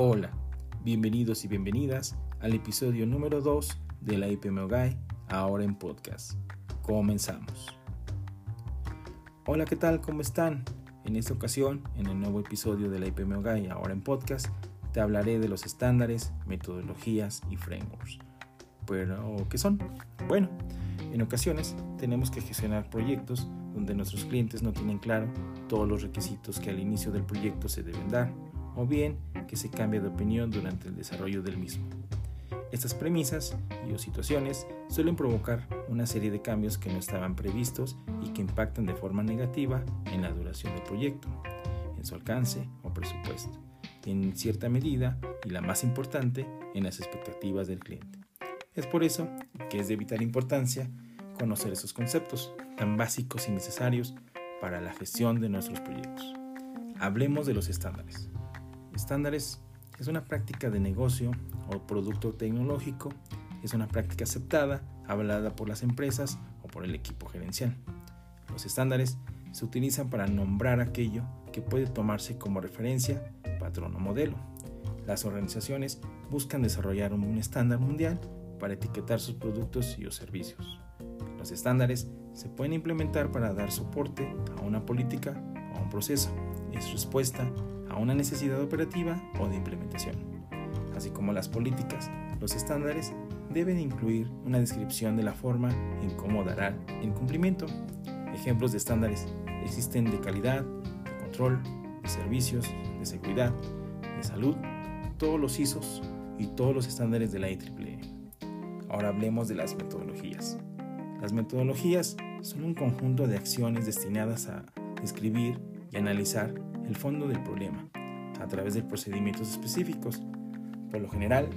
Hola, bienvenidos y bienvenidas al episodio número 2 de la IPMO Guy, ahora en podcast. Comenzamos. Hola, ¿qué tal? ¿Cómo están? En esta ocasión, en el nuevo episodio de la IPMO Guy, ahora en podcast, te hablaré de los estándares, metodologías y frameworks. Pero, ¿qué son? Bueno, en ocasiones tenemos que gestionar proyectos donde nuestros clientes no tienen claro todos los requisitos que al inicio del proyecto se deben dar, o bien que se cambia de opinión durante el desarrollo del mismo. Estas premisas y o situaciones suelen provocar una serie de cambios que no estaban previstos y que impactan de forma negativa en la duración del proyecto, en su alcance o presupuesto, en cierta medida y la más importante, en las expectativas del cliente. Es por eso que es de vital importancia conocer esos conceptos tan básicos y necesarios para la gestión de nuestros proyectos. Hablemos de los estándares. Estándares es una práctica de negocio o producto tecnológico, es una práctica aceptada, hablada por las empresas o por el equipo gerencial. Los estándares se utilizan para nombrar aquello que puede tomarse como referencia, patrón o modelo. Las organizaciones buscan desarrollar un estándar mundial para etiquetar sus productos y o servicios. Los estándares se pueden implementar para dar soporte a una política o un proceso. Es respuesta a una necesidad operativa o de implementación. Así como las políticas, los estándares deben incluir una descripción de la forma en cómo dará el cumplimiento. Ejemplos de estándares existen de calidad, de control, de servicios, de seguridad, de salud, todos los ISOs y todos los estándares de la IEEE. Ahora hablemos de las metodologías. Las metodologías son un conjunto de acciones destinadas a describir y analizar el fondo del problema a través de procedimientos específicos. Por lo general,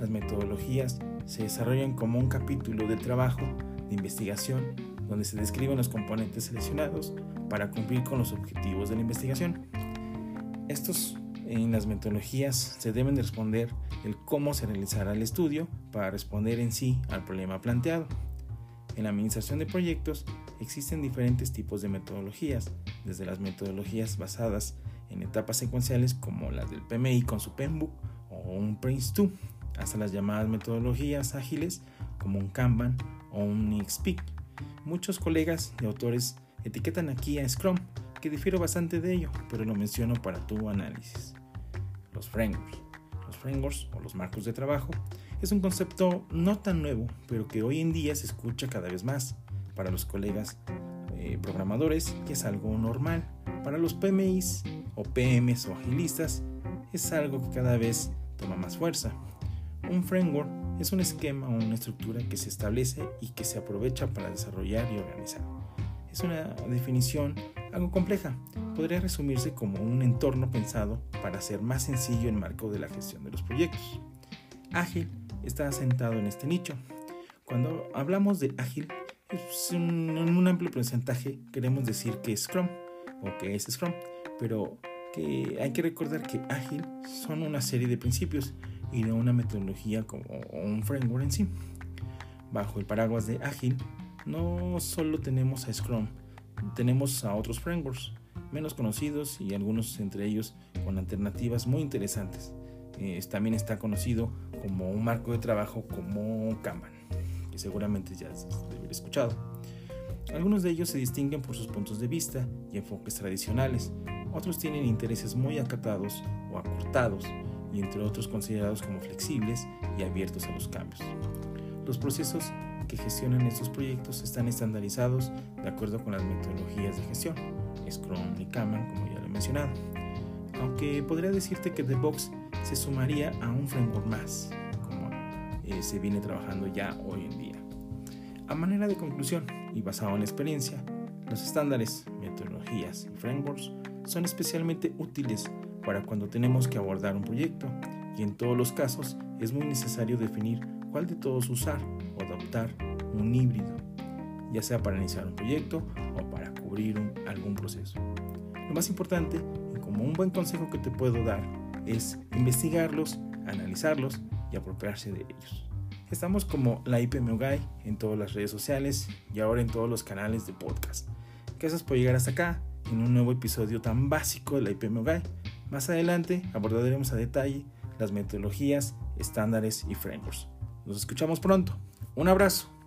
las metodologías se desarrollan como un capítulo de trabajo de investigación donde se describen los componentes seleccionados para cumplir con los objetivos de la investigación. Estos en las metodologías se deben de responder el cómo se realizará el estudio para responder en sí al problema planteado. En la administración de proyectos existen diferentes tipos de metodologías, desde las metodologías basadas en etapas secuenciales como las del PMI con su PMBOK o un Prince2, hasta las llamadas metodologías ágiles como un Kanban o un XP. Muchos colegas y autores etiquetan aquí a Scrum, que difiero bastante de ello, pero lo menciono para tu análisis. Los frameworks. Los frameworks o los marcos de trabajo es un concepto no tan nuevo, pero que hoy en día se escucha cada vez más para los colegas eh, programadores, que es algo normal. Para los PMIs o PMs o agilistas, es algo que cada vez toma más fuerza. Un framework es un esquema o una estructura que se establece y que se aprovecha para desarrollar y organizar. Es una definición algo compleja. Podría resumirse como un entorno pensado para hacer más sencillo el marco de la gestión de los proyectos. Ágil está asentado en este nicho. Cuando hablamos de ágil, en un amplio porcentaje queremos decir que es Scrum o que es Scrum, pero que hay que recordar que ágil son una serie de principios y no una metodología como un framework en sí. Bajo el paraguas de ágil, no solo tenemos a Scrum, tenemos a otros frameworks menos conocidos y algunos entre ellos con alternativas muy interesantes. Eh, también está conocido como un marco de trabajo como Kanban seguramente ya has escuchado. Algunos de ellos se distinguen por sus puntos de vista y enfoques tradicionales, otros tienen intereses muy acatados o acortados y entre otros considerados como flexibles y abiertos a los cambios. Los procesos que gestionan estos proyectos están estandarizados de acuerdo con las metodologías de gestión, Scrum y Kanban como ya lo he mencionado. Aunque podría decirte que The Box se sumaría a un framework más, eh, se viene trabajando ya hoy en día. A manera de conclusión y basado en la experiencia, los estándares, metodologías y frameworks son especialmente útiles para cuando tenemos que abordar un proyecto y en todos los casos es muy necesario definir cuál de todos usar o adoptar un híbrido, ya sea para iniciar un proyecto o para cubrir algún proceso. Lo más importante y como un buen consejo que te puedo dar es investigarlos, analizarlos y apropiarse de ellos. Estamos como la IPMO Guy en todas las redes sociales y ahora en todos los canales de podcast. Gracias por llegar hasta acá en un nuevo episodio tan básico de la IPMO Guy. Más adelante abordaremos a detalle las metodologías, estándares y frameworks. Nos escuchamos pronto. Un abrazo.